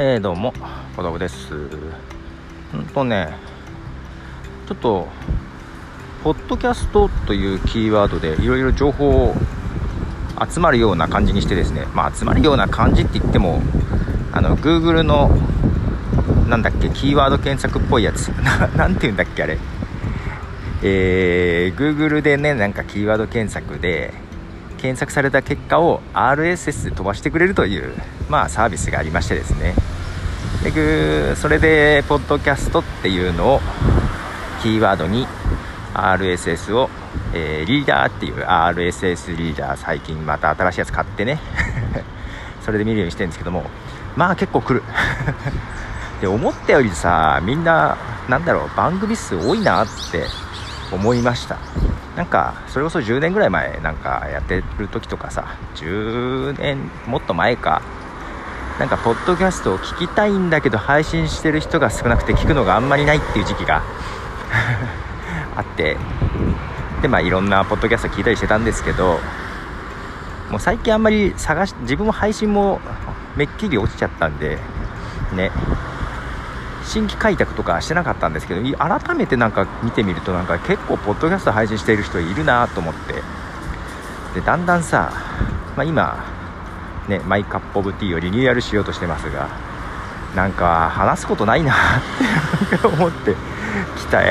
えー、どうも、小田です。うんとね、ちょっと、ポッドキャストというキーワードでいろいろ情報を集まるような感じにしてですね、まあ、集まるような感じって言っても、あの、Google の、なんだっけ、キーワード検索っぽいやつ。ななんて言うんだっけ、あれ。えー、Google でね、なんかキーワード検索で、検索された結果を RSS で飛ばしてくれるという、まあ、サービスがありましてですね。でぐそれでポッドキャストっていうのをキーワードに RSS を、えー、リーダーっていう RSS リーダー最近また新しいやつ買ってね。それで見るようにしてるんですけどもまあ結構来る。で思ったよりさみんななんだろう番組数多いなって思いました。なんかそれこそ10年ぐらい前なんかやってる時とかさ10年もっと前かなんかポッドキャストを聞きたいんだけど配信してる人が少なくて聞くのがあんまりないっていう時期が あってでまあいろんなポッドキャスト聞いたりしてたんですけどもう最近あんまり探し自分も配信もめっきり落ちちゃったんでね。新規開拓とかしてなかったんですけど改めてなんか見てみるとなんか結構ポッドキャスト配信している人いるなと思って。でだんだんさ、まあ、今ねマイカップオブティーをリニューアルしようとしてますがなんか話すことないなって思ってきた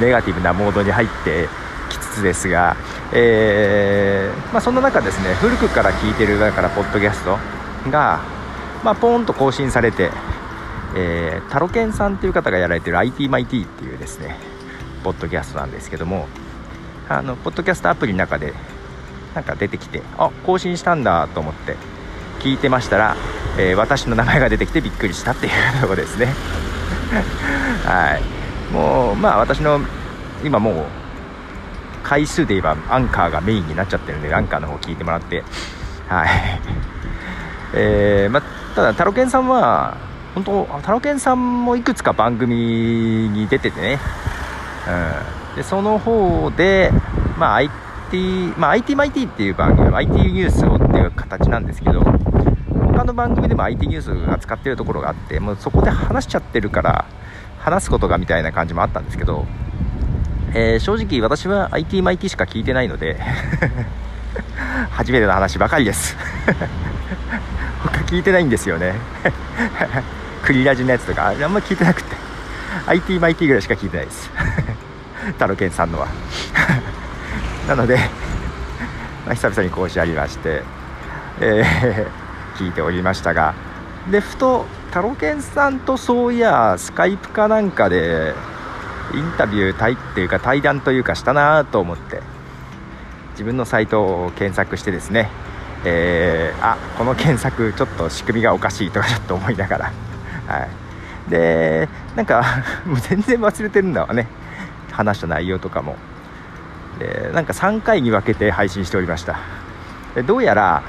ネガティブなモードに入ってきつつですが、えー、まあ、そんな中ですね古くから聞いてるだからポッドキャストが、まあ、ポーンと更新されてえー、タロケンさんという方がやられてる IT マイティっていうですねポッドキャストなんですけどもあのポッドキャストアプリの中でなんか出てきてあ更新したんだと思って聞いてましたら、えー、私の名前が出てきてびっくりしたっていうところですね。はい。もうまあ私の今もう回数で言えばアンカーがメインになっちゃってるんでアンカーの方聞いてもらって。はい。えー、まあ、ただタロケンさんは本当タロケンさんもいくつか番組に出ててね、うん、でその方で、まあ IT まあ、IT マイティっていう番組 IT ニュースをっていう形なんですけど他の番組でも IT ニュースが使ってるところがあってもうそこで話しちゃってるから話すことがみたいな感じもあったんですけど、えー、正直私は IT マイティしか聞いてないので 初めての話ばかりです。他聞いてないんですよね。クリラジのやつとかあんま聞いてなくて。IT マイティぐらいしか聞いてないです。タロケンさんのは。なので、まあ、久々に講師ありまして、えー、聞いておりましたが。でふとタロケンさんとそういやスカイプかなんかでインタビュー対っていうか対談というかしたなと思って自分のサイトを検索してですねえー、あこの検索ちょっと仕組みがおかしいとかちょっと思いながらはい。でなんか もう全然忘れてるんだわね話した内容とかも。でなんか3回に分けて配信しておりました。でどうやら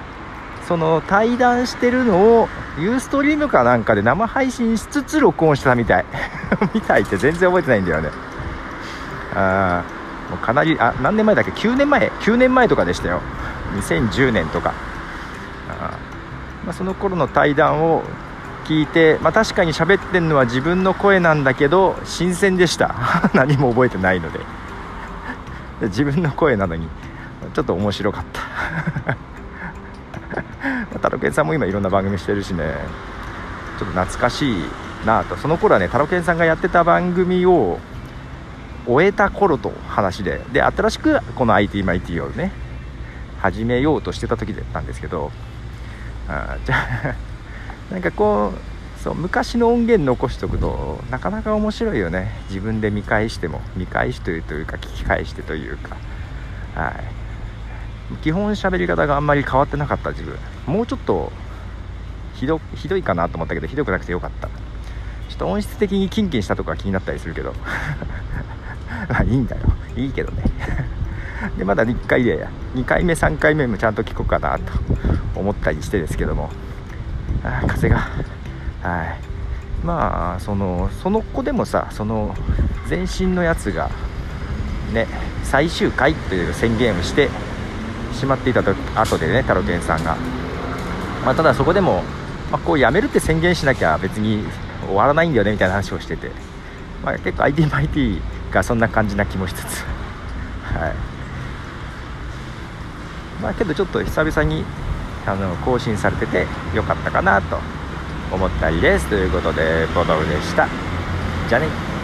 その対談してるのをユーストリームかなんかで生配信しつつ録音したみたい。みたいって全然覚えてないんだよね。あもうかなりあ何年前だっけ？9年前？9年前とかでしたよ。2010年とか。あ、まあ、その頃の対談を聞いて、まあ、確かに喋ってるのは自分の声なんだけど新鮮でした。何も覚えてないので。自分の声なのにちょっと面白かった。タロケンさんも今いろんな番組してるしね。ちょっと懐かしいなと。その頃はねタロケンさんがやってた番組を終えた頃と話で。で新しくこの IT マイティをね始めようとしてた時だったんですけどあじゃあなんかこうそう昔の音源残しとくとなかなか面白いよね。自分で見返しても見返しというというか聞き返してというか。はい。基本喋り方があんまり変わってなかった自分。もうちょっとひどひどいかなと思ったけどひどくなくてよかった。ちょっと音質的にキンキンしたとこが気になったりするけど。まあいいんだよ。いいけどね。でまだ1回で2回目3回目もちゃんと聞こうかなと思ったりしてですけども。風が。はい。まあそのその子でもさその前身のやつがね最終回という宣言をしてしまっていたと後でねタロケンさんが、まあ、ただそこでもまあ、こう辞めるって宣言しなきゃ別に終わらないんだよねみたいな話をしてて、まあ、結構 IDMIT がそんな感じな気もしつつ。はい。まあけどちょっと久々にあの更新されててよかったかなと思ったりです。ということでボトルでした。じゃあね。